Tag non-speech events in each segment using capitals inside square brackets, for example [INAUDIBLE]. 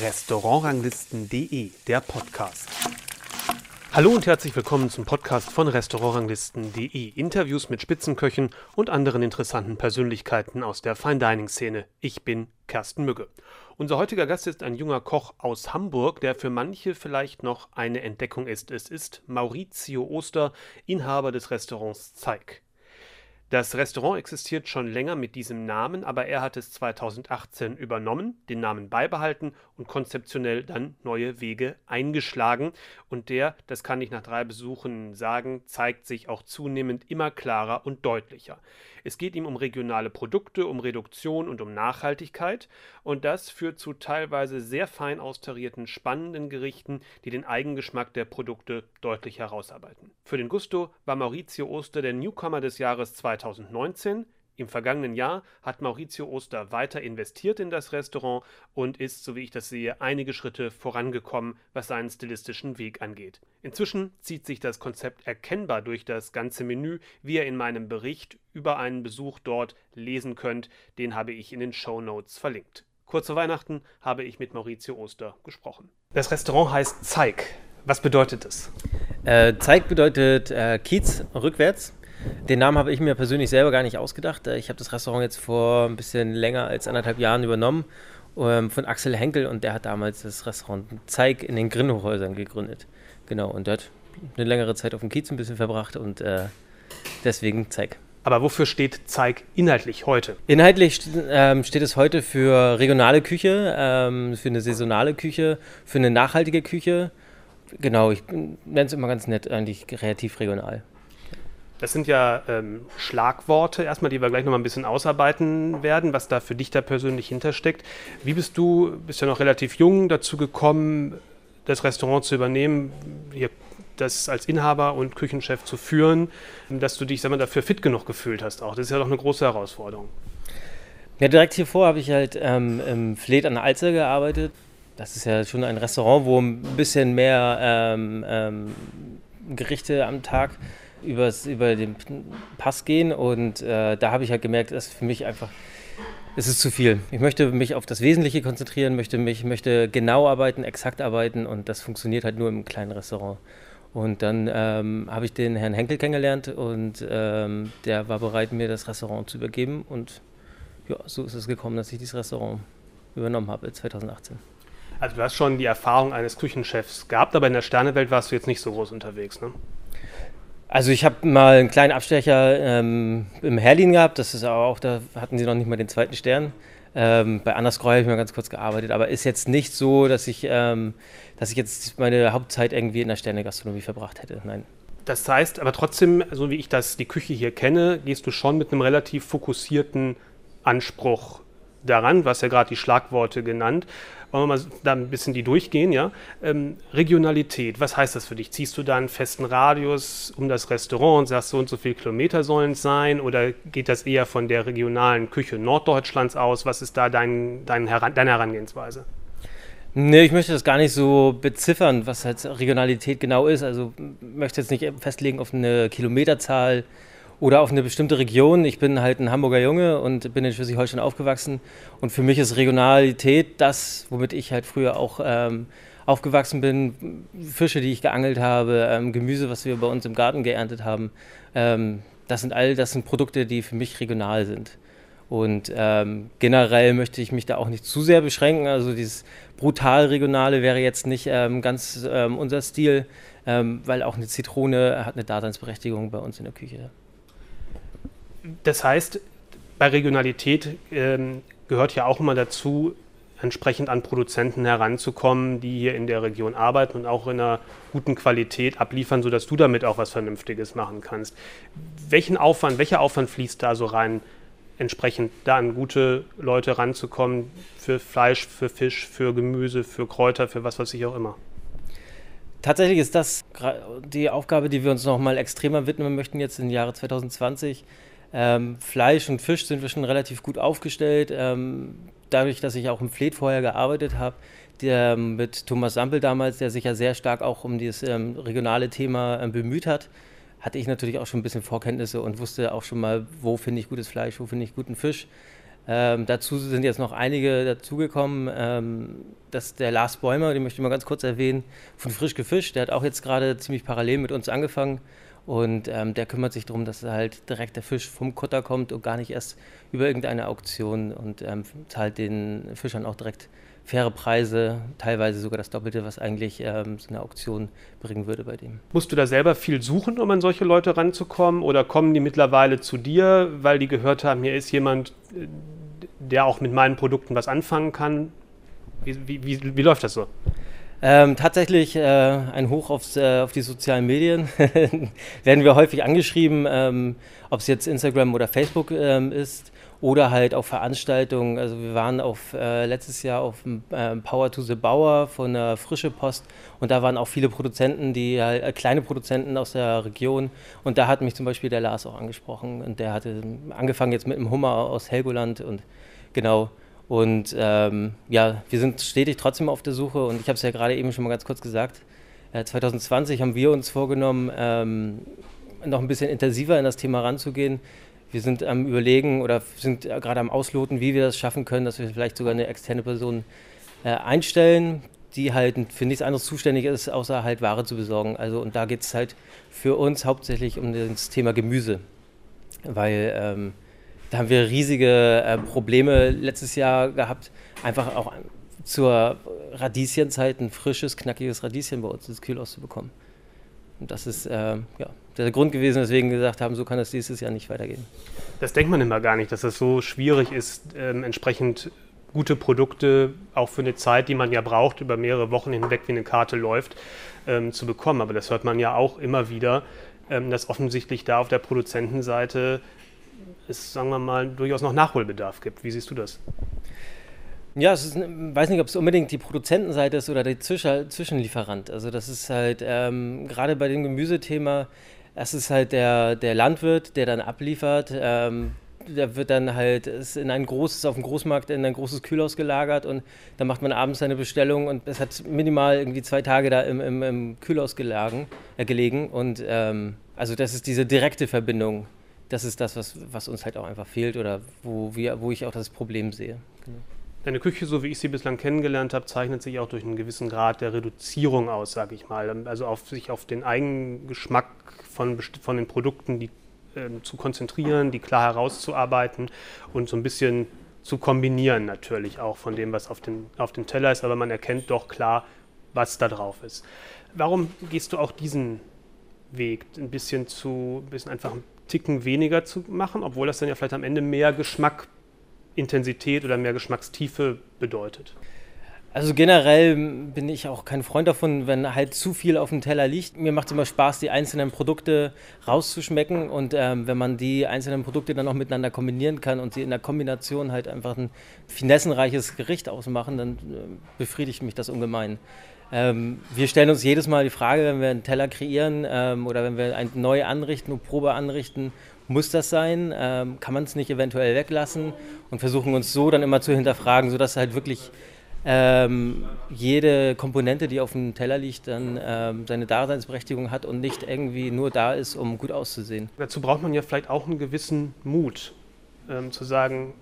Restaurantranglisten.de, der Podcast. Hallo und herzlich willkommen zum Podcast von Restaurantranglisten.de. Interviews mit Spitzenköchen und anderen interessanten Persönlichkeiten aus der Fine Dining Szene. Ich bin Kersten Mügge. Unser heutiger Gast ist ein junger Koch aus Hamburg, der für manche vielleicht noch eine Entdeckung ist. Es ist Maurizio Oster, Inhaber des Restaurants Zeig. Das Restaurant existiert schon länger mit diesem Namen, aber er hat es 2018 übernommen, den Namen beibehalten und konzeptionell dann neue Wege eingeschlagen. Und der, das kann ich nach drei Besuchen sagen, zeigt sich auch zunehmend immer klarer und deutlicher. Es geht ihm um regionale Produkte, um Reduktion und um Nachhaltigkeit. Und das führt zu teilweise sehr fein austarierten, spannenden Gerichten, die den Eigengeschmack der Produkte deutlich herausarbeiten. Für den Gusto war Maurizio Oster der Newcomer des Jahres 2019. Im vergangenen Jahr hat Maurizio Oster weiter investiert in das Restaurant und ist, so wie ich das sehe, einige Schritte vorangekommen, was seinen stilistischen Weg angeht. Inzwischen zieht sich das Konzept erkennbar durch das ganze Menü, wie ihr in meinem Bericht über einen Besuch dort lesen könnt. Den habe ich in den Show Notes verlinkt. Kurz vor Weihnachten habe ich mit Maurizio Oster gesprochen. Das Restaurant heißt Zeig. Was bedeutet es? Äh, Zeig bedeutet äh, Kiez rückwärts. Den Namen habe ich mir persönlich selber gar nicht ausgedacht. Äh, ich habe das Restaurant jetzt vor ein bisschen länger als anderthalb Jahren übernommen ähm, von Axel Henkel und der hat damals das Restaurant Zeig in den Grinnhochhäusern gegründet. Genau, und der hat eine längere Zeit auf dem Kiez ein bisschen verbracht und äh, deswegen Zeig. Aber wofür steht Zeig inhaltlich heute? Inhaltlich ähm, steht es heute für regionale Küche, ähm, für eine saisonale Küche, für eine nachhaltige Küche. Genau, ich nenne es immer ganz nett, eigentlich kreativ regional. Das sind ja ähm, Schlagworte erstmal, die wir gleich nochmal ein bisschen ausarbeiten werden, was da für dich da persönlich hintersteckt. Wie bist du, bist ja noch relativ jung, dazu gekommen, das Restaurant zu übernehmen, hier das als Inhaber und Küchenchef zu führen, dass du dich sag mal, dafür fit genug gefühlt hast auch. Das ist ja doch eine große Herausforderung. Ja, direkt hiervor habe ich halt ähm, im Fleet an der Alster gearbeitet. Das ist ja schon ein Restaurant, wo ein bisschen mehr ähm, ähm, Gerichte am Tag übers, über den Pass gehen und äh, da habe ich halt gemerkt, dass für mich einfach es ist zu viel. Ich möchte mich auf das Wesentliche konzentrieren, möchte mich möchte genau arbeiten, exakt arbeiten und das funktioniert halt nur im kleinen Restaurant. Und dann ähm, habe ich den Herrn Henkel kennengelernt und ähm, der war bereit, mir das Restaurant zu übergeben. Und ja, so ist es gekommen, dass ich dieses Restaurant übernommen habe 2018. Also du hast schon die Erfahrung eines Küchenchefs gehabt, aber in der Sternewelt warst du jetzt nicht so groß unterwegs, ne? Also ich habe mal einen kleinen Abstecher ähm, im Herlin gehabt, das ist auch, da hatten sie noch nicht mal den zweiten Stern. Ähm, bei Anderskreu habe ich mal ganz kurz gearbeitet, aber ist jetzt nicht so, dass ich, ähm, dass ich jetzt meine Hauptzeit irgendwie in der Sterne-Gastronomie verbracht hätte. Nein. Das heißt, aber trotzdem, so wie ich das die Küche hier kenne, gehst du schon mit einem relativ fokussierten Anspruch daran. Du hast ja gerade die Schlagworte genannt. Wollen wir mal da ein bisschen die durchgehen, ja? Ähm, Regionalität, was heißt das für dich? Ziehst du da einen festen Radius um das Restaurant und sagst, so und so viele Kilometer sollen es sein? Oder geht das eher von der regionalen Küche Norddeutschlands aus? Was ist da dein, dein Heran deine Herangehensweise? Nee, ich möchte das gar nicht so beziffern, was halt Regionalität genau ist. Also möchte jetzt nicht festlegen auf eine Kilometerzahl oder auf eine bestimmte Region. Ich bin halt ein Hamburger Junge und bin in Schleswig-Holstein aufgewachsen. Und für mich ist Regionalität das, womit ich halt früher auch ähm, aufgewachsen bin. Fische, die ich geangelt habe, ähm, Gemüse, was wir bei uns im Garten geerntet haben. Ähm, das sind all das sind Produkte, die für mich regional sind. Und ähm, generell möchte ich mich da auch nicht zu sehr beschränken. Also dieses brutal regionale wäre jetzt nicht ähm, ganz ähm, unser Stil, weil auch eine Zitrone hat eine Daseinsberechtigung bei uns in der Küche das heißt, bei Regionalität ähm, gehört ja auch immer dazu, entsprechend an Produzenten heranzukommen, die hier in der Region arbeiten und auch in einer guten Qualität abliefern, sodass du damit auch was Vernünftiges machen kannst. Welchen Aufwand, welcher Aufwand fließt da so rein, entsprechend da an gute Leute ranzukommen, für Fleisch, für Fisch, für Gemüse, für Kräuter, für was weiß ich auch immer? Tatsächlich ist das die Aufgabe, die wir uns noch mal extremer widmen möchten jetzt im Jahre 2020 ähm, Fleisch und Fisch sind wir schon relativ gut aufgestellt. Ähm, dadurch, dass ich auch im Fleet vorher gearbeitet habe, der, mit Thomas Sampel damals, der sich ja sehr stark auch um dieses ähm, regionale Thema ähm, bemüht hat, hatte ich natürlich auch schon ein bisschen Vorkenntnisse und wusste auch schon mal, wo finde ich gutes Fleisch, wo finde ich guten Fisch. Ähm, dazu sind jetzt noch einige dazugekommen. Ähm, das der Lars Bäumer, den möchte ich mal ganz kurz erwähnen, von Frisch gefischt. Der hat auch jetzt gerade ziemlich parallel mit uns angefangen. Und ähm, der kümmert sich darum, dass halt direkt der Fisch vom Kutter kommt und gar nicht erst über irgendeine Auktion und ähm, zahlt den Fischern auch direkt faire Preise, teilweise sogar das Doppelte, was eigentlich ähm, so eine Auktion bringen würde bei dem. Musst du da selber viel suchen, um an solche Leute ranzukommen? Oder kommen die mittlerweile zu dir, weil die gehört haben, hier ist jemand, äh, der auch mit meinen Produkten was anfangen kann? Wie, wie, wie, wie läuft das so? Ähm, tatsächlich äh, ein Hoch aufs, äh, auf die sozialen Medien. [LAUGHS] Werden wir häufig angeschrieben, ähm, ob es jetzt Instagram oder Facebook ähm, ist oder halt auf Veranstaltungen. Also wir waren auf, äh, letztes Jahr auf äh, Power to the Bauer von der Frische Post und da waren auch viele Produzenten, die halt, äh, kleine Produzenten aus der Region und da hat mich zum Beispiel der Lars auch angesprochen und der hatte angefangen jetzt mit einem Hummer aus Helgoland und genau und ähm, ja, wir sind stetig trotzdem auf der Suche und ich habe es ja gerade eben schon mal ganz kurz gesagt. Äh, 2020 haben wir uns vorgenommen, ähm, noch ein bisschen intensiver in das Thema ranzugehen. Wir sind am Überlegen oder sind gerade am Ausloten, wie wir das schaffen können, dass wir vielleicht sogar eine externe Person äh, einstellen, die halt für nichts anderes zuständig ist, außer halt Ware zu besorgen. Also und da geht es halt für uns hauptsächlich um das Thema Gemüse, weil ähm, da haben wir riesige äh, Probleme letztes Jahr gehabt, einfach auch zur Radieschenzeit ein frisches, knackiges Radieschen bei uns ins Kühlhaus zu bekommen. Und das ist äh, ja, der Grund gewesen, weswegen wir gesagt haben, so kann es dieses Jahr nicht weitergehen. Das denkt man immer gar nicht, dass es so schwierig ist, ähm, entsprechend gute Produkte auch für eine Zeit, die man ja braucht, über mehrere Wochen hinweg, wie eine Karte läuft, ähm, zu bekommen. Aber das hört man ja auch immer wieder, ähm, dass offensichtlich da auf der Produzentenseite es, sagen wir mal, durchaus noch Nachholbedarf gibt. Wie siehst du das? Ja, ich weiß nicht, ob es unbedingt die Produzentenseite ist oder der Zwischenlieferant. Also das ist halt ähm, gerade bei dem Gemüsethema, es ist halt der, der Landwirt, der dann abliefert. Ähm, der wird dann halt ist in ein großes, auf dem Großmarkt in ein großes Kühlhaus gelagert und dann macht man abends seine Bestellung und es hat minimal irgendwie zwei Tage da im, im, im Kühlhaus gelagen, äh, gelegen. Und ähm, also das ist diese direkte Verbindung das ist das, was, was uns halt auch einfach fehlt oder wo, wir, wo ich auch das Problem sehe. Genau. Deine Küche, so wie ich sie bislang kennengelernt habe, zeichnet sich auch durch einen gewissen Grad der Reduzierung aus, sage ich mal. Also auf sich auf den Eigengeschmack von, von den Produkten die, äh, zu konzentrieren, die klar herauszuarbeiten und so ein bisschen zu kombinieren natürlich auch von dem, was auf, den, auf dem Teller ist, aber man erkennt doch klar, was da drauf ist. Warum gehst du auch diesen Weg, ein bisschen zu, ein bisschen einfach ein Ticken weniger zu machen, obwohl das dann ja vielleicht am Ende mehr Geschmackintensität oder mehr Geschmackstiefe bedeutet. Also generell bin ich auch kein Freund davon, wenn halt zu viel auf dem Teller liegt. Mir macht es immer Spaß, die einzelnen Produkte rauszuschmecken und ähm, wenn man die einzelnen Produkte dann auch miteinander kombinieren kann und sie in der Kombination halt einfach ein finessenreiches Gericht ausmachen, dann äh, befriedigt mich das ungemein. Ähm, wir stellen uns jedes Mal die Frage, wenn wir einen Teller kreieren ähm, oder wenn wir ein neu anrichten und Probe anrichten, muss das sein? Ähm, kann man es nicht eventuell weglassen? Und versuchen uns so dann immer zu hinterfragen, sodass halt wirklich ähm, jede Komponente, die auf dem Teller liegt, dann ähm, seine Daseinsberechtigung hat und nicht irgendwie nur da ist, um gut auszusehen. Dazu braucht man ja vielleicht auch einen gewissen Mut, ähm, zu sagen,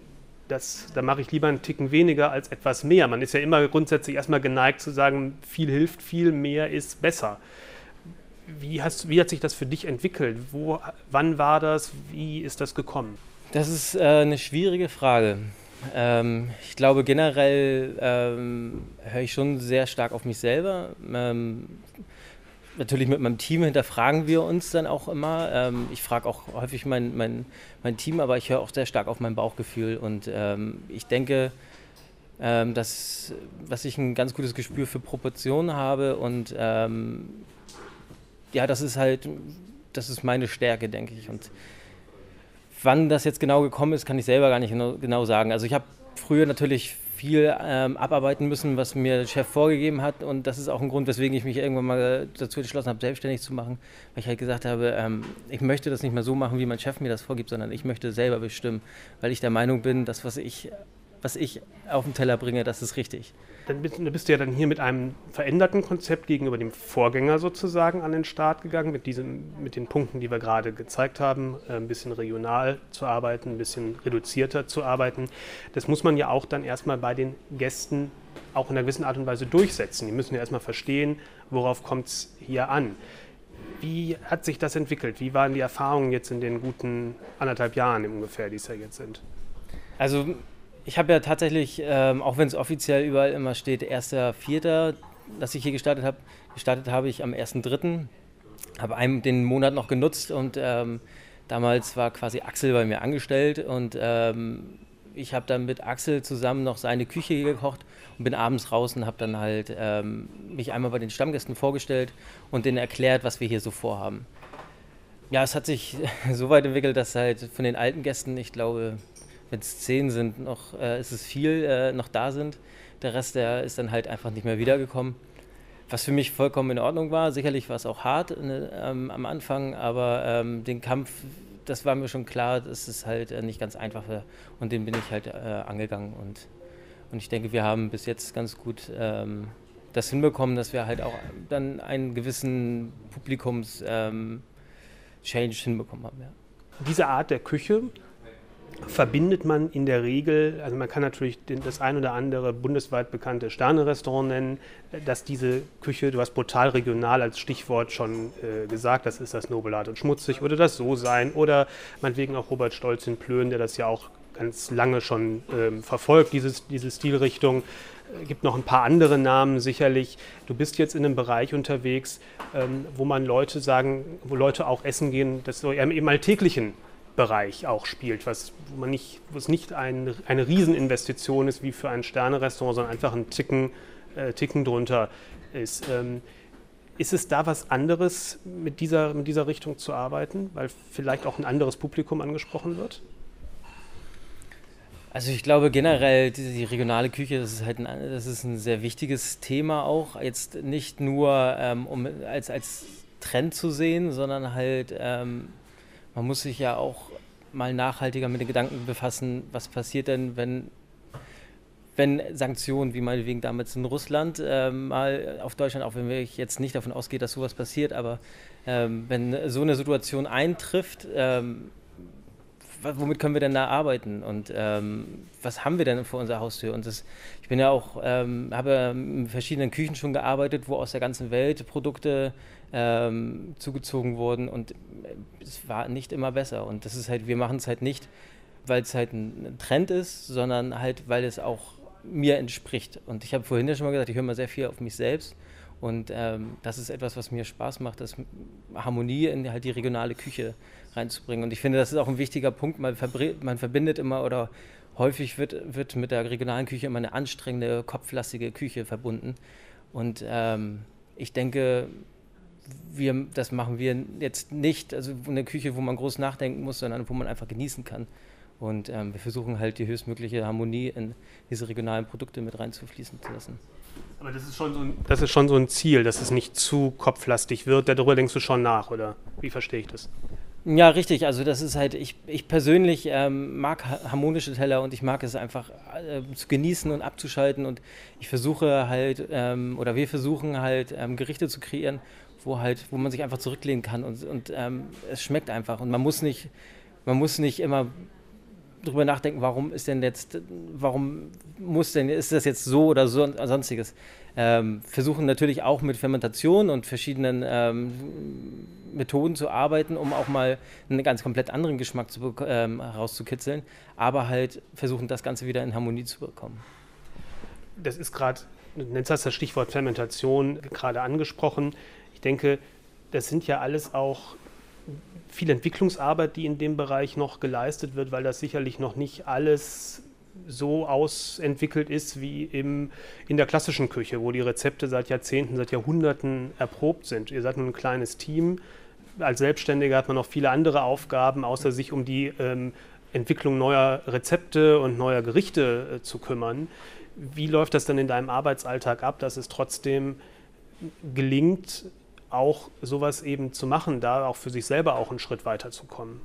das, da mache ich lieber einen Ticken weniger als etwas mehr. Man ist ja immer grundsätzlich erstmal geneigt zu sagen, viel hilft viel, mehr ist besser. Wie, hast, wie hat sich das für dich entwickelt? Wo, wann war das? Wie ist das gekommen? Das ist äh, eine schwierige Frage. Ähm, ich glaube, generell ähm, höre ich schon sehr stark auf mich selber. Ähm, natürlich mit meinem Team hinterfragen wir uns dann auch immer. Ähm, ich frage auch häufig mein, mein, mein Team, aber ich höre auch sehr stark auf mein Bauchgefühl. Und ähm, ich denke, ähm, dass, dass ich ein ganz gutes Gespür für Proportionen habe. Und ähm, ja, das ist halt, das ist meine Stärke, denke ich. Und wann das jetzt genau gekommen ist, kann ich selber gar nicht genau, genau sagen. Also ich habe früher natürlich viel ähm, abarbeiten müssen, was mir der Chef vorgegeben hat. Und das ist auch ein Grund, weswegen ich mich irgendwann mal dazu entschlossen habe, selbstständig zu machen. Weil ich halt gesagt habe, ähm, ich möchte das nicht mehr so machen, wie mein Chef mir das vorgibt, sondern ich möchte selber bestimmen. Weil ich der Meinung bin, das, was ich was ich auf den Teller bringe, das ist richtig. Dann bist, bist, du ja dann hier mit einem veränderten Konzept gegenüber dem Vorgänger sozusagen an den Start gegangen, mit, diesen, mit den Punkten, die wir gerade gezeigt haben, äh, ein bisschen regional zu arbeiten, ein bisschen reduzierter zu arbeiten. Das muss man ja auch dann erstmal bei den Gästen auch in einer gewissen Art und Weise durchsetzen. Die müssen ja erstmal verstehen, worauf kommt es hier an. Wie hat sich das entwickelt? Wie waren die Erfahrungen jetzt in den guten anderthalb Jahren ungefähr, die es ja jetzt sind? Also ich habe ja tatsächlich, ähm, auch wenn es offiziell überall immer steht, 1.4., dass ich hier gestartet habe, gestartet habe ich am 1.3., habe einen den Monat noch genutzt und ähm, damals war quasi Axel bei mir angestellt und ähm, ich habe dann mit Axel zusammen noch seine Küche gekocht und bin abends raus und habe dann halt ähm, mich einmal bei den Stammgästen vorgestellt und denen erklärt, was wir hier so vorhaben. Ja, es hat sich [LAUGHS] so weit entwickelt, dass halt von den alten Gästen, ich glaube, wenn es zehn sind, noch äh, ist es viel, äh, noch da sind. Der Rest, der ist dann halt einfach nicht mehr wiedergekommen. Was für mich vollkommen in Ordnung war. Sicherlich war es auch hart ne, ähm, am Anfang, aber ähm, den Kampf das war mir schon klar, dass es halt äh, nicht ganz einfach war. Und den bin ich halt äh, angegangen. Und, und ich denke, wir haben bis jetzt ganz gut ähm, das hinbekommen, dass wir halt auch dann einen gewissen Publikums-Change ähm, hinbekommen haben. Ja. Diese Art der Küche verbindet man in der Regel, also man kann natürlich das ein oder andere bundesweit bekannte Sterne-Restaurant nennen, dass diese Küche, du hast brutal regional als Stichwort schon äh, gesagt, das ist das Nobelart und schmutzig, oder das so sein, oder meinetwegen auch Robert Stolz in Plön, der das ja auch ganz lange schon ähm, verfolgt, dieses, diese Stilrichtung. Es gibt noch ein paar andere Namen sicherlich. Du bist jetzt in einem Bereich unterwegs, ähm, wo man Leute sagen, wo Leute auch essen gehen, das so im alltäglichen Bereich auch spielt, was man nicht, wo es nicht ein, eine Rieseninvestition ist wie für ein Sternerestaurant, sondern einfach ein Ticken, äh, Ticken drunter ist. Ähm, ist es da was anderes, mit dieser, mit dieser Richtung zu arbeiten, weil vielleicht auch ein anderes Publikum angesprochen wird? Also ich glaube generell, die, die, regionale Küche, das ist halt ein, das ist ein sehr wichtiges Thema auch. Jetzt nicht nur ähm, um als, als Trend zu sehen, sondern halt ähm, man muss sich ja auch mal nachhaltiger mit den Gedanken befassen, was passiert denn, wenn, wenn Sanktionen, wie meinetwegen damals in Russland, äh, mal auf Deutschland, auch wenn ich jetzt nicht davon ausgehe, dass sowas passiert, aber ähm, wenn so eine Situation eintrifft, ähm, womit können wir denn da arbeiten und ähm, was haben wir denn vor unserer Haustür? Und das, ich bin ja auch, ähm, habe in verschiedenen Küchen schon gearbeitet, wo aus der ganzen Welt Produkte ähm, zugezogen wurden und es war nicht immer besser. Und das ist halt, wir machen es halt nicht, weil es halt ein Trend ist, sondern halt, weil es auch mir entspricht. Und ich habe vorhin ja schon mal gesagt, ich höre mal sehr viel auf mich selbst. Und ähm, das ist etwas, was mir Spaß macht, das Harmonie in halt die regionale Küche reinzubringen. Und ich finde, das ist auch ein wichtiger Punkt. Man, man verbindet immer oder häufig wird, wird mit der regionalen Küche immer eine anstrengende, kopflastige Küche verbunden. Und ähm, ich denke, wir, das machen wir jetzt nicht, also eine Küche, wo man groß nachdenken muss, sondern wo man einfach genießen kann. Und ähm, wir versuchen halt die höchstmögliche Harmonie in diese regionalen Produkte mit reinzufließen zu lassen. Aber das ist schon so ein, das ist schon so ein Ziel, dass es nicht zu kopflastig wird. Darüber denkst du schon nach, oder wie verstehe ich das? Ja, richtig. Also das ist halt, ich, ich persönlich ähm, mag harmonische Teller und ich mag es einfach äh, zu genießen und abzuschalten und ich versuche halt, ähm, oder wir versuchen halt ähm, Gerichte zu kreieren, wo halt, wo man sich einfach zurücklehnen kann und, und ähm, es schmeckt einfach. Und man muss nicht, man muss nicht immer drüber nachdenken, warum ist denn jetzt, warum muss denn, ist das jetzt so oder so sonstiges. Ähm, versuchen natürlich auch mit Fermentation und verschiedenen ähm, Methoden zu arbeiten, um auch mal einen ganz komplett anderen Geschmack zu, ähm, herauszukitzeln, aber halt versuchen das Ganze wieder in Harmonie zu bekommen. Das ist gerade, du nennst das das Stichwort Fermentation gerade angesprochen denke, das sind ja alles auch viel Entwicklungsarbeit, die in dem Bereich noch geleistet wird, weil das sicherlich noch nicht alles so ausentwickelt ist wie im, in der klassischen Küche, wo die Rezepte seit Jahrzehnten, seit Jahrhunderten erprobt sind. Ihr seid nur ein kleines Team. Als Selbstständiger hat man noch viele andere Aufgaben, außer sich um die ähm, Entwicklung neuer Rezepte und neuer Gerichte äh, zu kümmern. Wie läuft das dann in deinem Arbeitsalltag ab, dass es trotzdem gelingt, auch sowas eben zu machen, da auch für sich selber auch einen Schritt weiter zu kommen?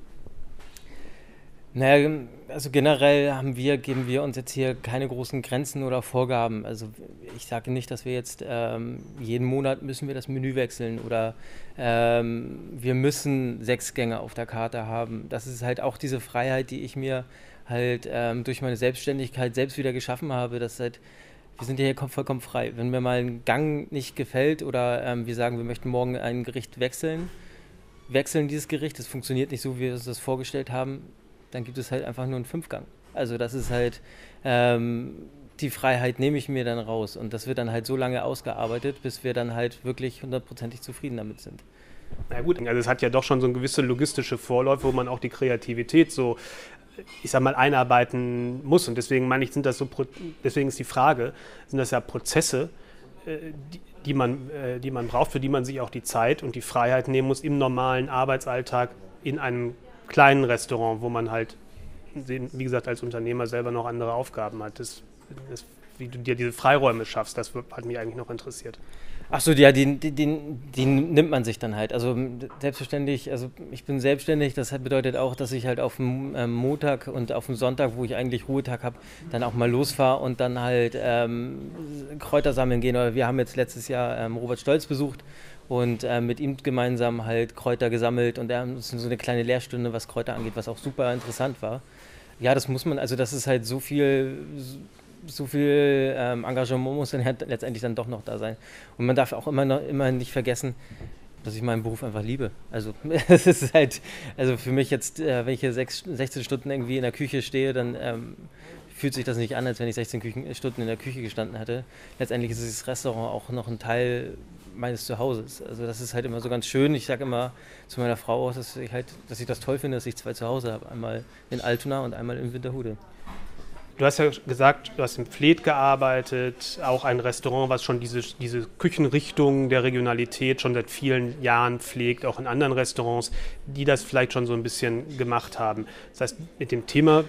Naja, also generell haben wir, geben wir uns jetzt hier keine großen Grenzen oder Vorgaben. Also ich sage nicht, dass wir jetzt ähm, jeden Monat müssen wir das Menü wechseln oder ähm, wir müssen sechs Gänge auf der Karte haben. Das ist halt auch diese Freiheit, die ich mir halt ähm, durch meine Selbstständigkeit selbst wieder geschaffen habe. Dass halt, wir sind ja hier vollkommen frei. Wenn mir mal ein Gang nicht gefällt oder ähm, wir sagen, wir möchten morgen ein Gericht wechseln, wechseln dieses Gericht, das funktioniert nicht so, wie wir uns das vorgestellt haben, dann gibt es halt einfach nur einen Fünfgang. Also das ist halt, ähm, die Freiheit nehme ich mir dann raus und das wird dann halt so lange ausgearbeitet, bis wir dann halt wirklich hundertprozentig zufrieden damit sind. Na gut, also es hat ja doch schon so eine gewisse logistische Vorläufe, wo man auch die Kreativität so, ich sag mal, einarbeiten muss. Und deswegen meine ich, sind das so, deswegen ist die Frage, sind das ja Prozesse, äh, die, die man, äh, die man braucht, für die man sich auch die Zeit und die Freiheit nehmen muss im normalen Arbeitsalltag in einem kleinen Restaurant, wo man halt, wie gesagt, als Unternehmer selber noch andere Aufgaben hat. Das, das, wie du dir diese Freiräume schaffst, das hat mich eigentlich noch interessiert. Ach so, ja, die, die, die, nimmt man sich dann halt. Also selbstverständlich, also ich bin selbstständig, das bedeutet auch, dass ich halt auf dem ähm, Montag und auf dem Sonntag, wo ich eigentlich Ruhetag habe, dann auch mal losfahre und dann halt ähm, Kräuter sammeln gehen. Wir haben jetzt letztes Jahr ähm, Robert Stolz besucht und äh, mit ihm gemeinsam halt Kräuter gesammelt und er hat so eine kleine Lehrstunde, was Kräuter angeht, was auch super interessant war. Ja, das muss man, also das ist halt so viel, so viel ähm, Engagement muss dann halt letztendlich dann doch noch da sein. Und man darf auch immer, noch, immer nicht vergessen, dass ich meinen Beruf einfach liebe. Also [LAUGHS] es ist halt, also für mich jetzt, äh, wenn ich hier sechs, 16 Stunden irgendwie in der Küche stehe, dann ähm, fühlt sich das nicht an, als wenn ich 16 Küchen, Stunden in der Küche gestanden hätte. Letztendlich ist das Restaurant auch noch ein Teil meines Zuhauses. Also das ist halt immer so ganz schön. Ich sage immer zu meiner Frau, dass ich, halt, dass ich das toll finde, dass ich zwei Zuhause habe. Einmal in Altona und einmal in Winterhude. Du hast ja gesagt, du hast im Fleet gearbeitet, auch ein Restaurant, was schon diese, diese Küchenrichtung der Regionalität schon seit vielen Jahren pflegt, auch in anderen Restaurants, die das vielleicht schon so ein bisschen gemacht haben. Das heißt, mit dem Thema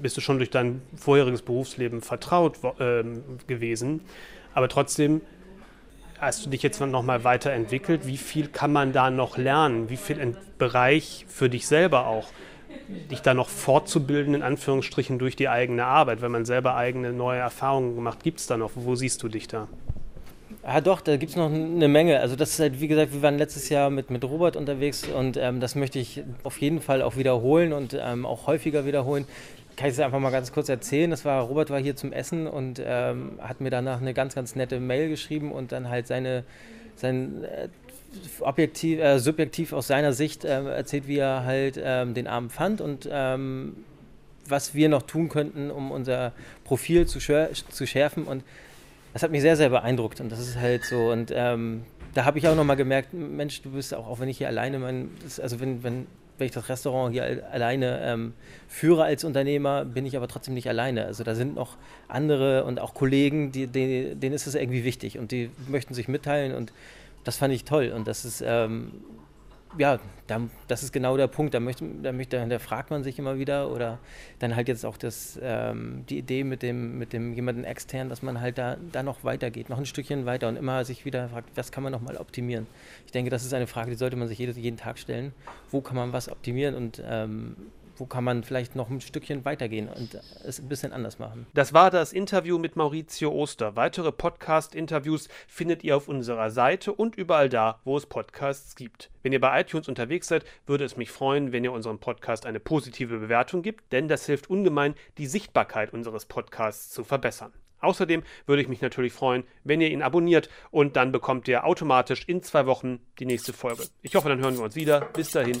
bist du schon durch dein vorheriges Berufsleben vertraut äh, gewesen, aber trotzdem hast du dich jetzt noch mal weiterentwickelt? Wie viel kann man da noch lernen? Wie viel Bereich für dich selber auch? dich da noch fortzubilden, in Anführungsstrichen, durch die eigene Arbeit, wenn man selber eigene neue Erfahrungen macht, gibt es da noch? Wo siehst du dich da? Ja, doch, da gibt es noch eine Menge. Also, das ist halt, wie gesagt, wir waren letztes Jahr mit, mit Robert unterwegs und ähm, das möchte ich auf jeden Fall auch wiederholen und ähm, auch häufiger wiederholen. Kann ich es einfach mal ganz kurz erzählen? Das war, Robert war hier zum Essen und ähm, hat mir danach eine ganz, ganz nette Mail geschrieben und dann halt seine, sein äh, objektiv, äh, subjektiv aus seiner Sicht äh, erzählt, wie er halt ähm, den Abend fand und ähm, was wir noch tun könnten, um unser Profil zu, zu schärfen. Und das hat mich sehr, sehr beeindruckt. Und das ist halt so. Und ähm, da habe ich auch nochmal gemerkt, Mensch, du bist auch, auch wenn ich hier alleine, mein, also wenn, wenn, wenn ich das Restaurant hier alleine ähm, führe als Unternehmer, bin ich aber trotzdem nicht alleine. Also da sind noch andere und auch Kollegen, die, die, denen ist es irgendwie wichtig und die möchten sich mitteilen und das fand ich toll und das ist, ähm, ja, da, das ist genau der Punkt. Da, möchte, da, möchte, da fragt man sich immer wieder oder dann halt jetzt auch das, ähm, die Idee mit dem, mit dem jemanden extern, dass man halt da, da noch weitergeht, noch ein Stückchen weiter und immer sich wieder fragt, was kann man noch mal optimieren. Ich denke, das ist eine Frage, die sollte man sich jeden, jeden Tag stellen. Wo kann man was optimieren und ähm, wo kann man vielleicht noch ein Stückchen weitergehen und es ein bisschen anders machen. Das war das Interview mit Maurizio Oster. Weitere Podcast-Interviews findet ihr auf unserer Seite und überall da, wo es Podcasts gibt. Wenn ihr bei iTunes unterwegs seid, würde es mich freuen, wenn ihr unserem Podcast eine positive Bewertung gibt, denn das hilft ungemein, die Sichtbarkeit unseres Podcasts zu verbessern. Außerdem würde ich mich natürlich freuen, wenn ihr ihn abonniert und dann bekommt ihr automatisch in zwei Wochen die nächste Folge. Ich hoffe, dann hören wir uns wieder. Bis dahin.